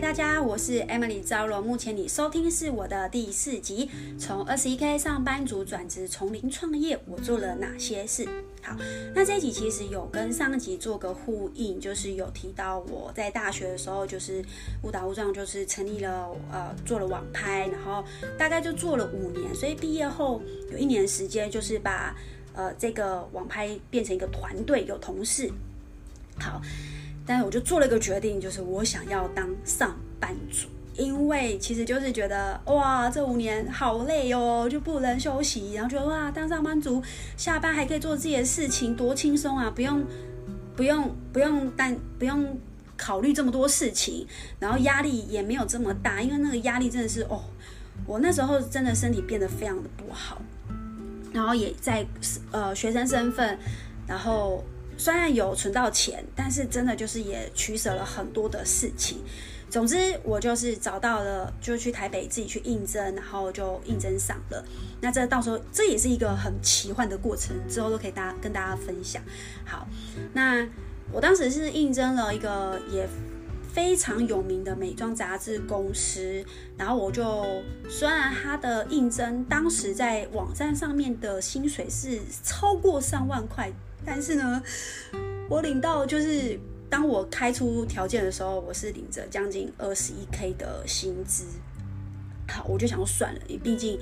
大家，我是 Emily 赵罗。目前你收听是我的第四集，从二十一 K 上班族转职从零创业，我做了哪些事？好，那这一集其实有跟上一集做个呼应，就是有提到我在大学的时候，就是误打误撞，就是成立了呃做了网拍，然后大概就做了五年，所以毕业后有一年时间，就是把呃这个网拍变成一个团队，有同事。好。但我就做了一个决定，就是我想要当上班族，因为其实就是觉得哇，这五年好累哦，就不能休息，然后觉得哇，当上班族下班还可以做自己的事情，多轻松啊，不用不用不用担不用考虑这么多事情，然后压力也没有这么大，因为那个压力真的是哦，我那时候真的身体变得非常的不好，然后也在呃学生身份，然后。虽然有存到钱，但是真的就是也取舍了很多的事情。总之，我就是找到了，就去台北自己去应征，然后就应征上了。那这到时候这也是一个很奇幻的过程，之后都可以大家跟大家分享。好，那我当时是应征了一个也非常有名的美妆杂志公司，然后我就虽然他的应征当时在网站上面的薪水是超过上万块。但是呢，我领到就是当我开出条件的时候，我是领着将近二十一 K 的薪资。好，我就想说算了，毕竟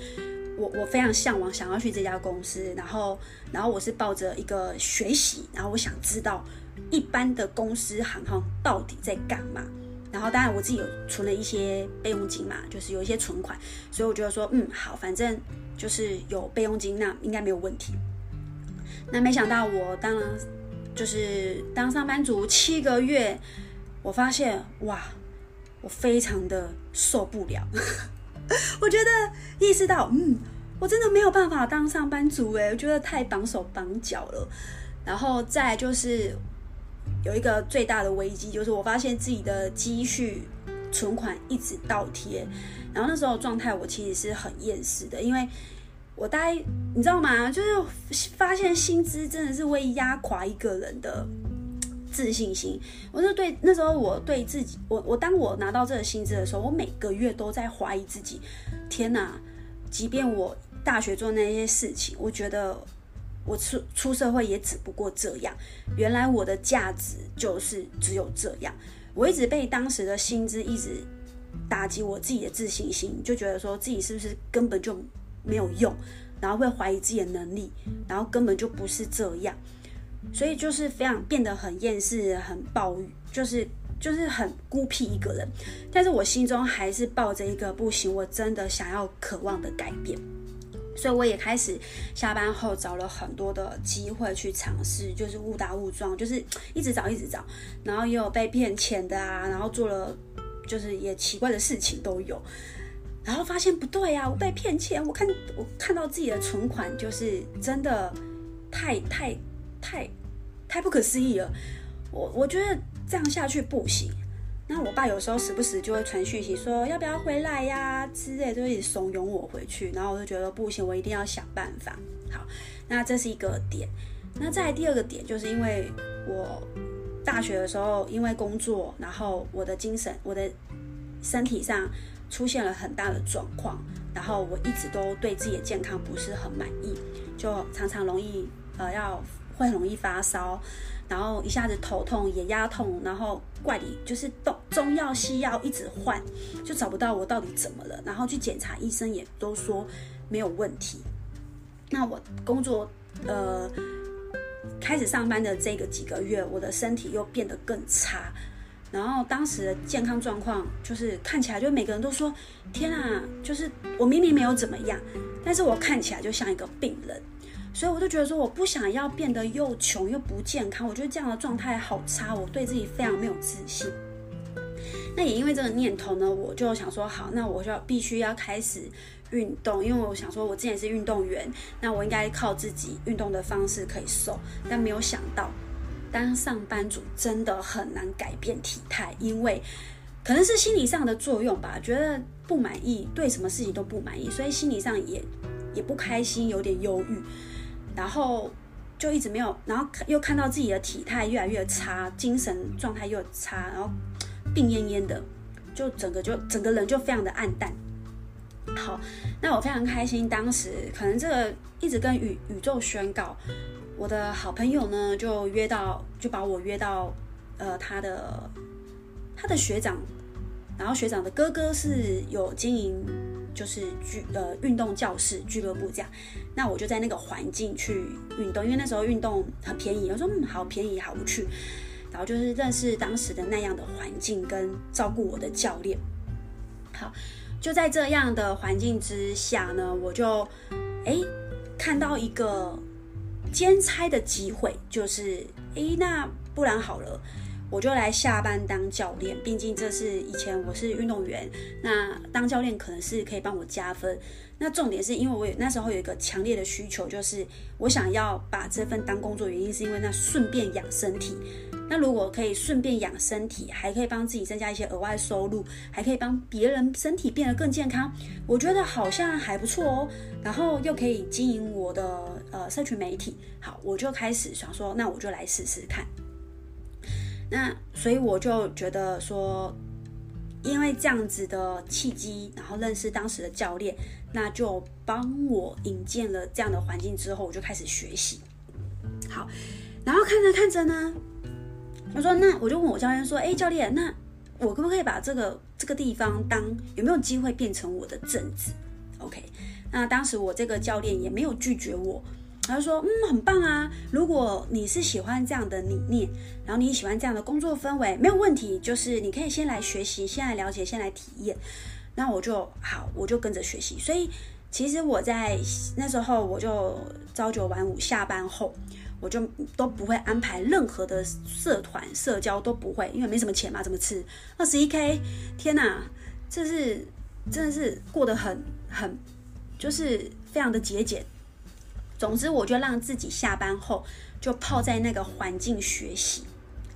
我我非常向往想要去这家公司，然后然后我是抱着一个学习，然后我想知道一般的公司行号到底在干嘛。然后当然我自己有存了一些备用金嘛，就是有一些存款，所以我觉得说嗯好，反正就是有备用金，那应该没有问题。那没想到我当就是当上班族七个月，我发现哇，我非常的受不了。我觉得意识到，嗯，我真的没有办法当上班族诶，我觉得太绑手绑脚了。然后再就是有一个最大的危机，就是我发现自己的积蓄存款一直倒贴。然后那时候状态我其实是很厌世的，因为。我大概你知道吗？就是发现薪资真的是会压垮一个人的自信心。我就对那时候我对自己，我我当我拿到这个薪资的时候，我每个月都在怀疑自己。天哪！即便我大学做那些事情，我觉得我出出社会也只不过这样。原来我的价值就是只有这样。我一直被当时的薪资一直打击我自己的自信心，就觉得说自己是不是根本就。没有用，然后会怀疑自己的能力，然后根本就不是这样，所以就是非常变得很厌世、很暴郁，就是就是很孤僻一个人。但是我心中还是抱着一个不行，我真的想要、渴望的改变，所以我也开始下班后找了很多的机会去尝试，就是误打误撞，就是一直找一直找，然后也有被骗钱的啊，然后做了就是也奇怪的事情都有。然后发现不对呀、啊，我被骗钱。我看我看到自己的存款，就是真的太太太太不可思议了。我我觉得这样下去不行。那我爸有时候时不时就会传讯息说要不要回来呀之类，就会怂恿我回去。然后我就觉得不行，我一定要想办法。好，那这是一个点。那再来第二个点，就是因为我大学的时候因为工作，然后我的精神、我的身体上。出现了很大的状况，然后我一直都对自己的健康不是很满意，就常常容易呃要会很容易发烧，然后一下子头痛、眼压痛，然后怪里就是中中药西药一直换，就找不到我到底怎么了，然后去检查，医生也都说没有问题。那我工作呃开始上班的这个几个月，我的身体又变得更差。然后当时的健康状况就是看起来，就每个人都说：“天啊，就是我明明没有怎么样，但是我看起来就像一个病人。”所以我就觉得说，我不想要变得又穷又不健康。我觉得这样的状态好差，我对自己非常没有自信。那也因为这个念头呢，我就想说，好，那我就要必须要开始运动，因为我想说，我之前是运动员，那我应该靠自己运动的方式可以瘦，但没有想到。当上班族真的很难改变体态，因为可能是心理上的作用吧，觉得不满意，对什么事情都不满意，所以心理上也也不开心，有点忧郁，然后就一直没有，然后又看到自己的体态越来越差，精神状态又差，然后病恹恹的，就整个就整个人就非常的暗淡。好，那我非常开心，当时可能这个一直跟宇宇宙宣告，我的好朋友呢就约到，就把我约到，呃，他的他的学长，然后学长的哥哥是有经营，就是俱呃运动教室俱乐部这样，那我就在那个环境去运动，因为那时候运动很便宜，我说嗯好便宜好我去，然后就是认识当时的那样的环境跟照顾我的教练，好。就在这样的环境之下呢，我就哎看到一个兼差的机会，就是哎那不然好了，我就来下班当教练。毕竟这是以前我是运动员，那当教练可能是可以帮我加分。那重点是因为我有那时候有一个强烈的需求，就是我想要把这份当工作，原因是因为那顺便养身体。那如果可以顺便养身体，还可以帮自己增加一些额外收入，还可以帮别人身体变得更健康，我觉得好像还不错哦。然后又可以经营我的呃社群媒体，好，我就开始想说，那我就来试试看。那所以我就觉得说，因为这样子的契机，然后认识当时的教练，那就帮我引荐了这样的环境之后，我就开始学习。好，然后看着看着呢。我说：“那我就问我教练说，哎，教练，那我可不可以把这个这个地方当有没有机会变成我的正职？OK？那当时我这个教练也没有拒绝我，他就说，嗯，很棒啊。如果你是喜欢这样的理念，然后你喜欢这样的工作氛围，没有问题，就是你可以先来学习，先来了解，先来体验。那我就好，我就跟着学习。所以其实我在那时候，我就朝九晚五，下班后。”我就都不会安排任何的社团社交都不会，因为没什么钱嘛，怎么吃？二十一 K，天哪，这是真的是过得很很，就是非常的节俭。总之，我就让自己下班后就泡在那个环境学习。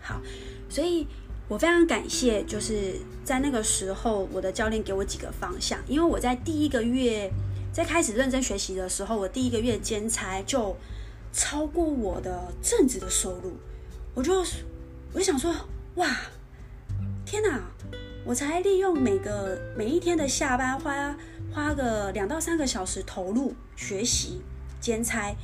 好，所以我非常感谢，就是在那个时候，我的教练给我几个方向，因为我在第一个月在开始认真学习的时候，我第一个月兼差就。超过我的正职的收入，我就我就想说，哇，天哪！我才利用每个每一天的下班花花个两到三个小时投入学习兼差，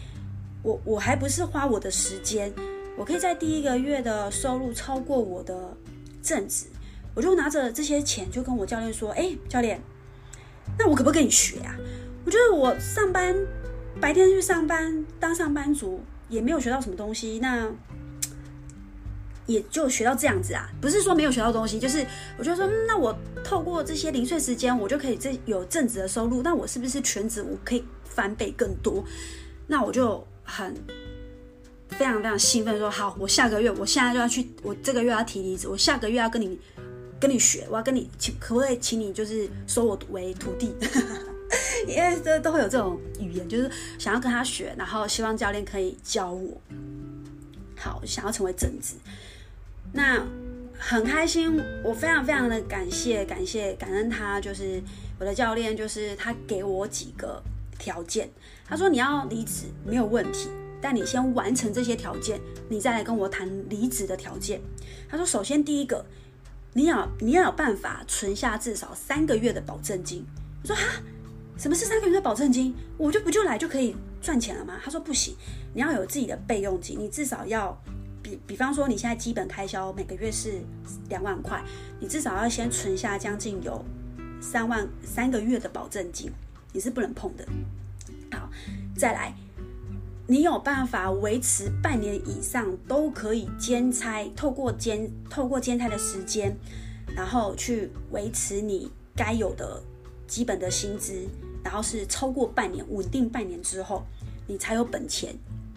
我我还不是花我的时间，我可以在第一个月的收入超过我的正职，我就拿着这些钱就跟我教练说，哎，教练，那我可不可以跟你学呀？我觉得我上班。白天去上班当上班族也没有学到什么东西，那也就学到这样子啊。不是说没有学到东西，就是我觉得说，那我透过这些零碎时间，我就可以这有正职的收入。那我是不是全职我可以翻倍更多？那我就很非常非常兴奋，说好，我下个月我现在就要去，我这个月要提离职，我下个月要跟你跟你学，我要跟你请，可不可以请你就是收我为徒弟？因为这都会有这种语言，就是想要跟他学，然后希望教练可以教我。好，想要成为正职，那很开心，我非常非常的感谢，感谢感恩他，就是我的教练，就是他给我几个条件。他说你要离职没有问题，但你先完成这些条件，你再来跟我谈离职的条件。他说，首先第一个，你要你要有办法存下至少三个月的保证金。我说哈。什么是三个月的保证金？我就不就来就可以赚钱了吗？他说不行，你要有自己的备用金，你至少要比比方说你现在基本开销每个月是两万块，你至少要先存下将近有三万三个月的保证金，你是不能碰的。好，再来，你有办法维持半年以上都可以兼差，透过兼透过兼差的时间，然后去维持你该有的基本的薪资。然后是超过半年，稳定半年之后，你才有本钱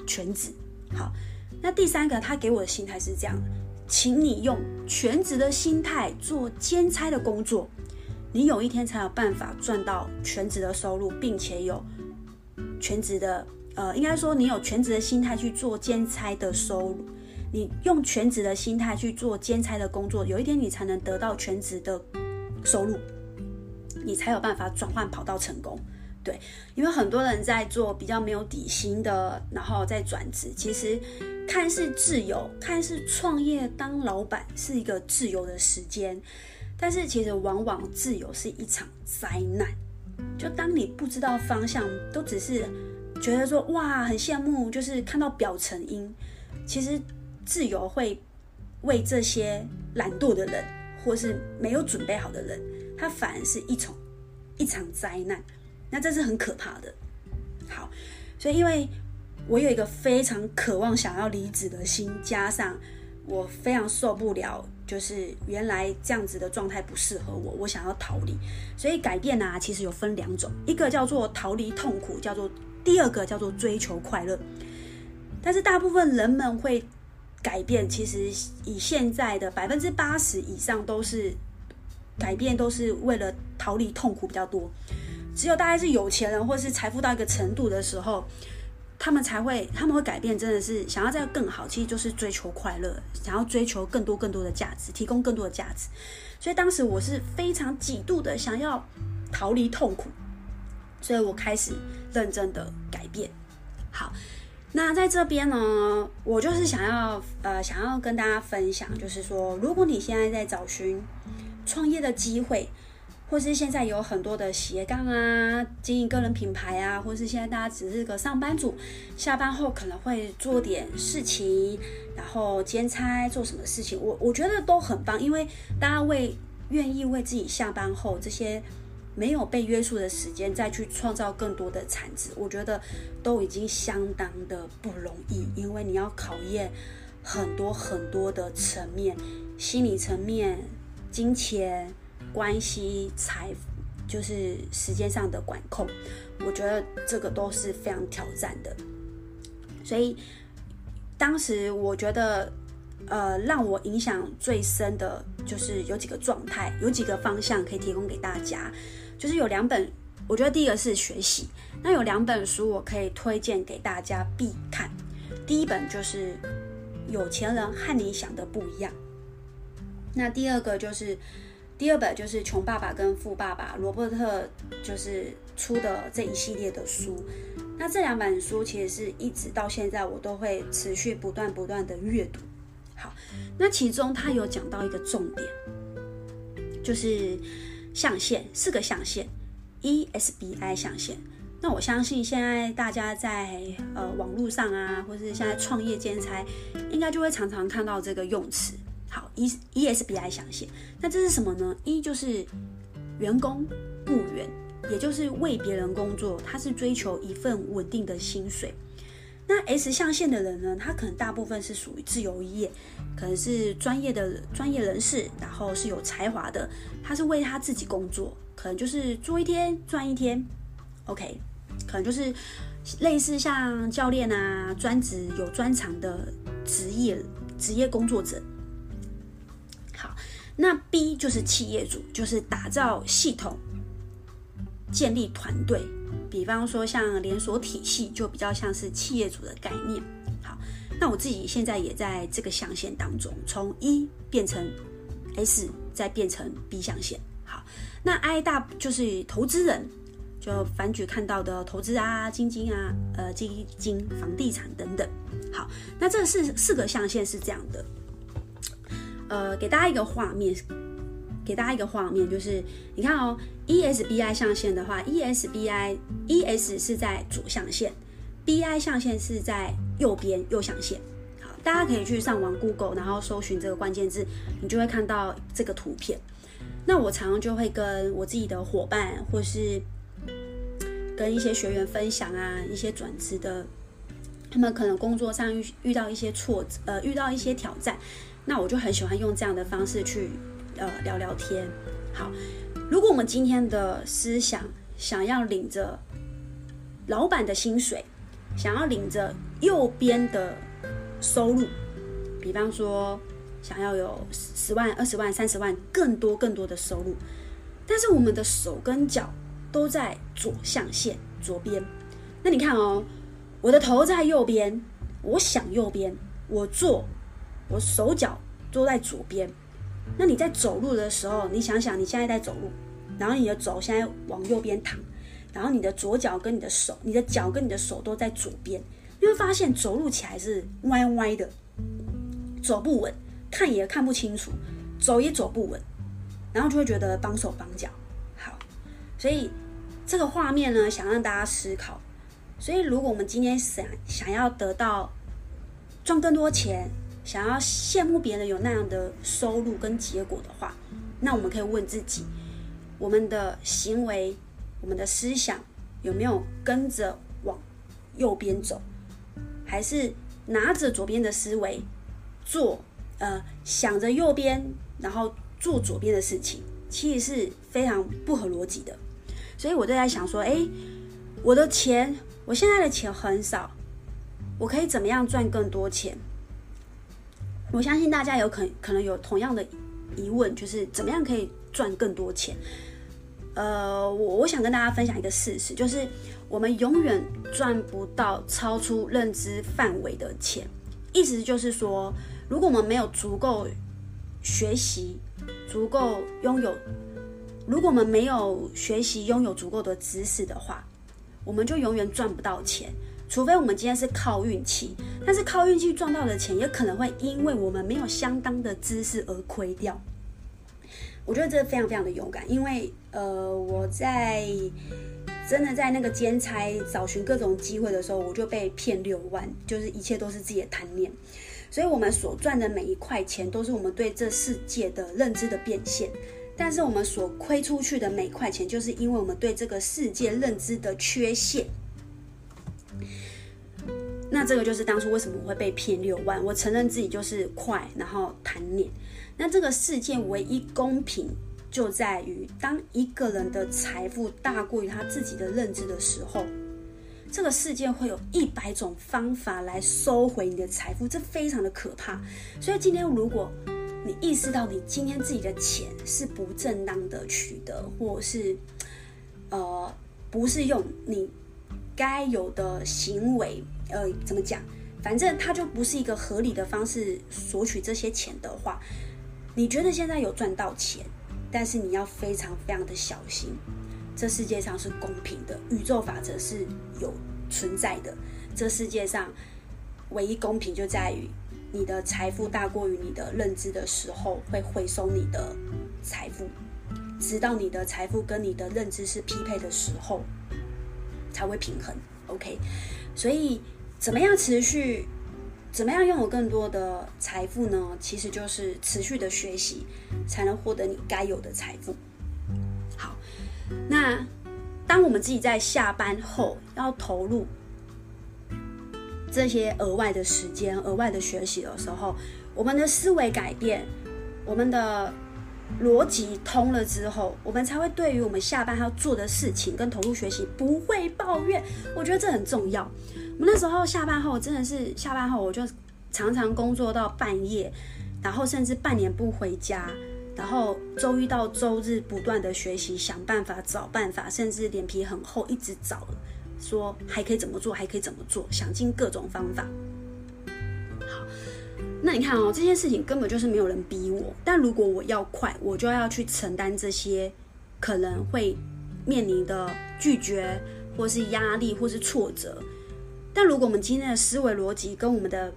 全职。好，那第三个，他给我的心态是这样，请你用全职的心态做兼差的工作，你有一天才有办法赚到全职的收入，并且有全职的，呃，应该说你有全职的心态去做兼差的收入，你用全职的心态去做兼差的工作，有一天你才能得到全职的收入。你才有办法转换跑道成功，对，因为很多人在做比较没有底薪的，然后再转职，其实看似自由，看似创业当老板是一个自由的时间，但是其实往往自由是一场灾难。就当你不知道方向，都只是觉得说哇很羡慕，就是看到表层因，其实自由会为这些懒惰的人，或是没有准备好的人，他反而是一场一场灾难。那这是很可怕的。好，所以因为我有一个非常渴望想要离职的心，加上我非常受不了。就是原来这样子的状态不适合我，我想要逃离，所以改变呢、啊，其实有分两种，一个叫做逃离痛苦，叫做第二个叫做追求快乐。但是大部分人们会改变，其实以现在的百分之八十以上都是改变，都是为了逃离痛苦比较多。只有大概是有钱人或是财富到一个程度的时候。他们才会，他们会改变，真的是想要再更好，其实就是追求快乐，想要追求更多更多的价值，提供更多的价值。所以当时我是非常极度的想要逃离痛苦，所以我开始认真的改变。好，那在这边呢，我就是想要呃，想要跟大家分享，就是说，如果你现在在找寻创业的机会。或是现在有很多的斜杠啊，经营个人品牌啊，或是现在大家只是个上班族，下班后可能会做点事情，然后兼差做什么事情，我我觉得都很棒，因为大家为愿意为自己下班后这些没有被约束的时间再去创造更多的产值，我觉得都已经相当的不容易，因为你要考验很多很多的层面，心理层面、金钱。关系、财，就是时间上的管控，我觉得这个都是非常挑战的。所以当时我觉得，呃，让我影响最深的就是有几个状态，有几个方向可以提供给大家。就是有两本，我觉得第一个是学习，那有两本书我可以推荐给大家必看。第一本就是《有钱人和你想的不一样》，那第二个就是。第二本就是《穷爸爸跟富爸爸》，罗伯特就是出的这一系列的书。那这两本书其实是一直到现在我都会持续不断不断的阅读。好，那其中他有讲到一个重点，就是象限，四个象限，ESBI 象限。那我相信现在大家在呃网络上啊，或是现在创业兼差，应该就会常常看到这个用词。好，E ESBI 象限，那这是什么呢一就是员工雇员，也就是为别人工作，他是追求一份稳定的薪水。那 S 象限的人呢，他可能大部分是属于自由业，可能是专业的专业人士，然后是有才华的，他是为他自己工作，可能就是做一天赚一天。OK，可能就是类似像教练啊，专职有专长的职业职业工作者。那 B 就是企业主，就是打造系统、建立团队。比方说像连锁体系，就比较像是企业主的概念。好，那我自己现在也在这个象限当中，从 E 变成 S，再变成 B 象限。好，那 I 大就是投资人，就凡举看到的投资啊、基金啊、呃基金、房地产等等。好，那这四四个象限是这样的。呃，给大家一个画面，给大家一个画面，就是你看哦，ESBI 象限的话，ESBI ES 是在左象限，BI 象限是在右边右象限。好，大家可以去上网 Google，然后搜寻这个关键字，你就会看到这个图片。那我常常就会跟我自己的伙伴，或是跟一些学员分享啊，一些转职的，他们可能工作上遇遇到一些挫折，呃，遇到一些挑战。那我就很喜欢用这样的方式去，呃，聊聊天。好，如果我们今天的思想想要领着老板的薪水，想要领着右边的收入，比方说想要有十万、二十万、三十万，更多更多的收入，但是我们的手跟脚都在左象限左边。那你看哦，我的头在右边，我想右边，我做。我手脚都在左边，那你在走路的时候，你想想你现在在走路，然后你的肘现在往右边躺，然后你的左脚跟你的手，你的脚跟你的手都在左边，你会发现走路起来是歪歪的，走不稳，看也看不清楚，走也走不稳。然后就会觉得绑手绑脚。好，所以这个画面呢，想让大家思考。所以，如果我们今天想想要得到赚更多钱，想要羡慕别人有那样的收入跟结果的话，那我们可以问自己：我们的行为、我们的思想有没有跟着往右边走，还是拿着左边的思维做？呃，想着右边，然后做左边的事情，其实是非常不合逻辑的。所以我就在想说，诶，我的钱。我现在的钱很少，我可以怎么样赚更多钱？我相信大家有可可能有同样的疑问，就是怎么样可以赚更多钱？呃，我我想跟大家分享一个事实，就是我们永远赚不到超出认知范围的钱。意思就是说，如果我们没有足够学习、足够拥有，如果我们没有学习拥有足够的知识的话。我们就永远赚不到钱，除非我们今天是靠运气。但是靠运气赚到的钱，也可能会因为我们没有相当的知识而亏掉。我觉得这非常非常的勇敢，因为呃，我在真的在那个兼差找寻各种机会的时候，我就被骗六万，就是一切都是自己的贪念。所以，我们所赚的每一块钱，都是我们对这世界的认知的变现。但是我们所亏出去的每块钱，就是因为我们对这个世界认知的缺陷。那这个就是当初为什么我会被骗六万。我承认自己就是快，然后贪念。那这个世界唯一公平，就在于当一个人的财富大过于他自己的认知的时候，这个世界会有一百种方法来收回你的财富，这非常的可怕。所以今天如果你意识到你今天自己的钱是不正当的取得，或是呃不是用你该有的行为，呃怎么讲？反正它就不是一个合理的方式索取这些钱的话，你觉得现在有赚到钱，但是你要非常非常的小心。这世界上是公平的，宇宙法则是有存在的。这世界上唯一公平就在于。你的财富大过于你的认知的时候，会回收你的财富，直到你的财富跟你的认知是匹配的时候，才会平衡。OK，所以怎么样持续，怎么样拥有更多的财富呢？其实就是持续的学习，才能获得你该有的财富。好，那当我们自己在下班后要投入。这些额外的时间、额外的学习的时候，我们的思维改变，我们的逻辑通了之后，我们才会对于我们下班要做的事情跟投入学习不会抱怨。我觉得这很重要。我们那时候下班后真的是下班后，我就常常工作到半夜，然后甚至半年不回家，然后周一到周日不断的学习，想办法找办法，甚至脸皮很厚，一直找。说还可以怎么做，还可以怎么做，想尽各种方法。那你看哦，这件事情根本就是没有人逼我。但如果我要快，我就要去承担这些可能会面临的拒绝，或是压力，或是挫折。但如果我们今天的思维逻辑跟我们的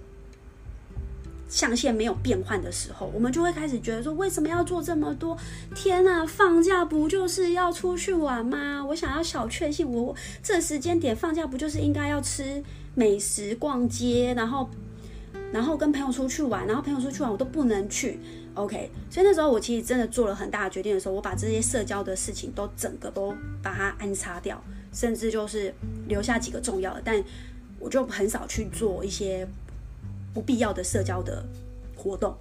象限没有变换的时候，我们就会开始觉得说，为什么要做这么多？天呐，放假不就是要出去玩吗？我想要小确幸，我这时间点放假不就是应该要吃美食、逛街，然后然后跟朋友出去玩，然后朋友出去玩我都不能去。OK，所以那时候我其实真的做了很大的决定的时候，我把这些社交的事情都整个都把它安插掉，甚至就是留下几个重要的，但我就很少去做一些。不必要的社交的活动，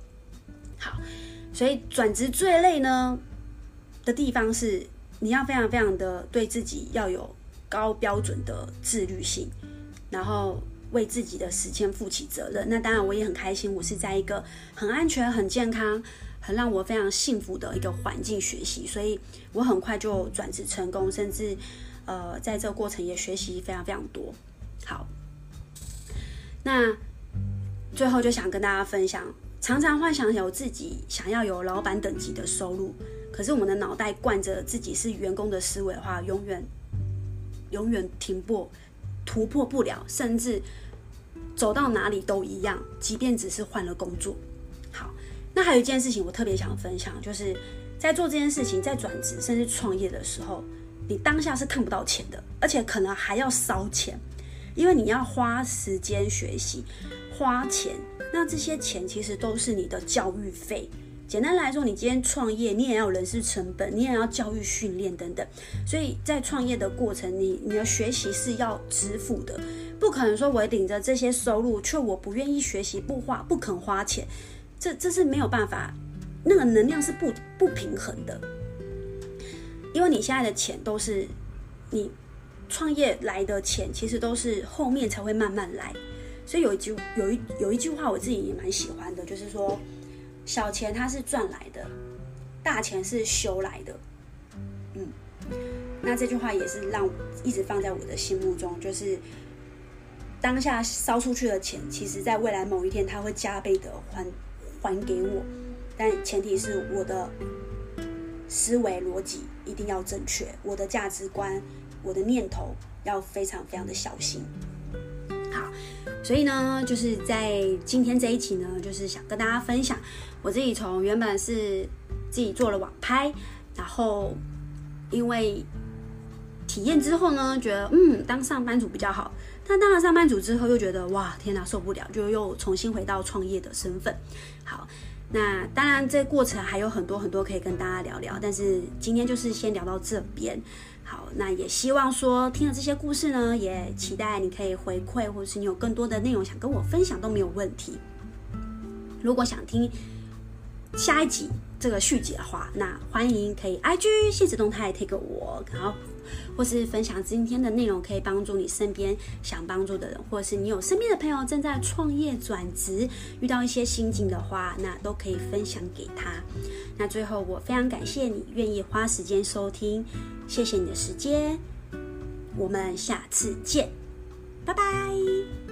好，所以转职最累呢的地方是，你要非常非常的对自己要有高标准的自律性，然后为自己的时间负起责任。那当然，我也很开心，我是在一个很安全、很健康、很让我非常幸福的一个环境学习，所以我很快就转职成功，甚至呃，在这个过程也学习非常非常多。好，那。最后就想跟大家分享，常常幻想有自己想要有老板等级的收入，可是我们的脑袋惯着自己是员工的思维的话，永远永远停步突破不了，甚至走到哪里都一样，即便只是换了工作。好，那还有一件事情我特别想分享，就是在做这件事情，在转职甚至创业的时候，你当下是看不到钱的，而且可能还要烧钱，因为你要花时间学习，花钱。那这些钱其实都是你的教育费。简单来说，你今天创业，你也要人事成本，你也要教育训练等等。所以在创业的过程，你你的学习是要支付的，不可能说我领着这些收入，却我不愿意学习，不花不肯花钱，这这是没有办法，那个能量是不不平衡的。因为你现在的钱都是你创业来的钱，其实都是后面才会慢慢来。所以有一句有一有一句话，我自己也蛮喜欢的，就是说，小钱它是赚来的，大钱是修来的。嗯，那这句话也是让我一直放在我的心目中，就是当下烧出去的钱，其实在未来某一天，它会加倍的还还给我，但前提是我的思维逻辑一定要正确，我的价值观，我的念头要非常非常的小心。好，所以呢，就是在今天这一期呢，就是想跟大家分享我自己从原本是自己做了网拍，然后因为体验之后呢，觉得嗯，当上班族比较好，但当了上班族之后又觉得哇，天哪，受不了，就又重新回到创业的身份。好，那当然这过程还有很多很多可以跟大家聊聊，但是今天就是先聊到这边。好，那也希望说听了这些故事呢，也期待你可以回馈，或者是你有更多的内容想跟我分享都没有问题。如果想听下一集这个续集的话，那欢迎可以 IG 限时动态 take 我，然后或是分享今天的内容，可以帮助你身边想帮助的人，或是你有身边的朋友正在创业转职，遇到一些心境的话，那都可以分享给他。那最后，我非常感谢你愿意花时间收听，谢谢你的时间，我们下次见，拜拜。